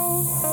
Oh.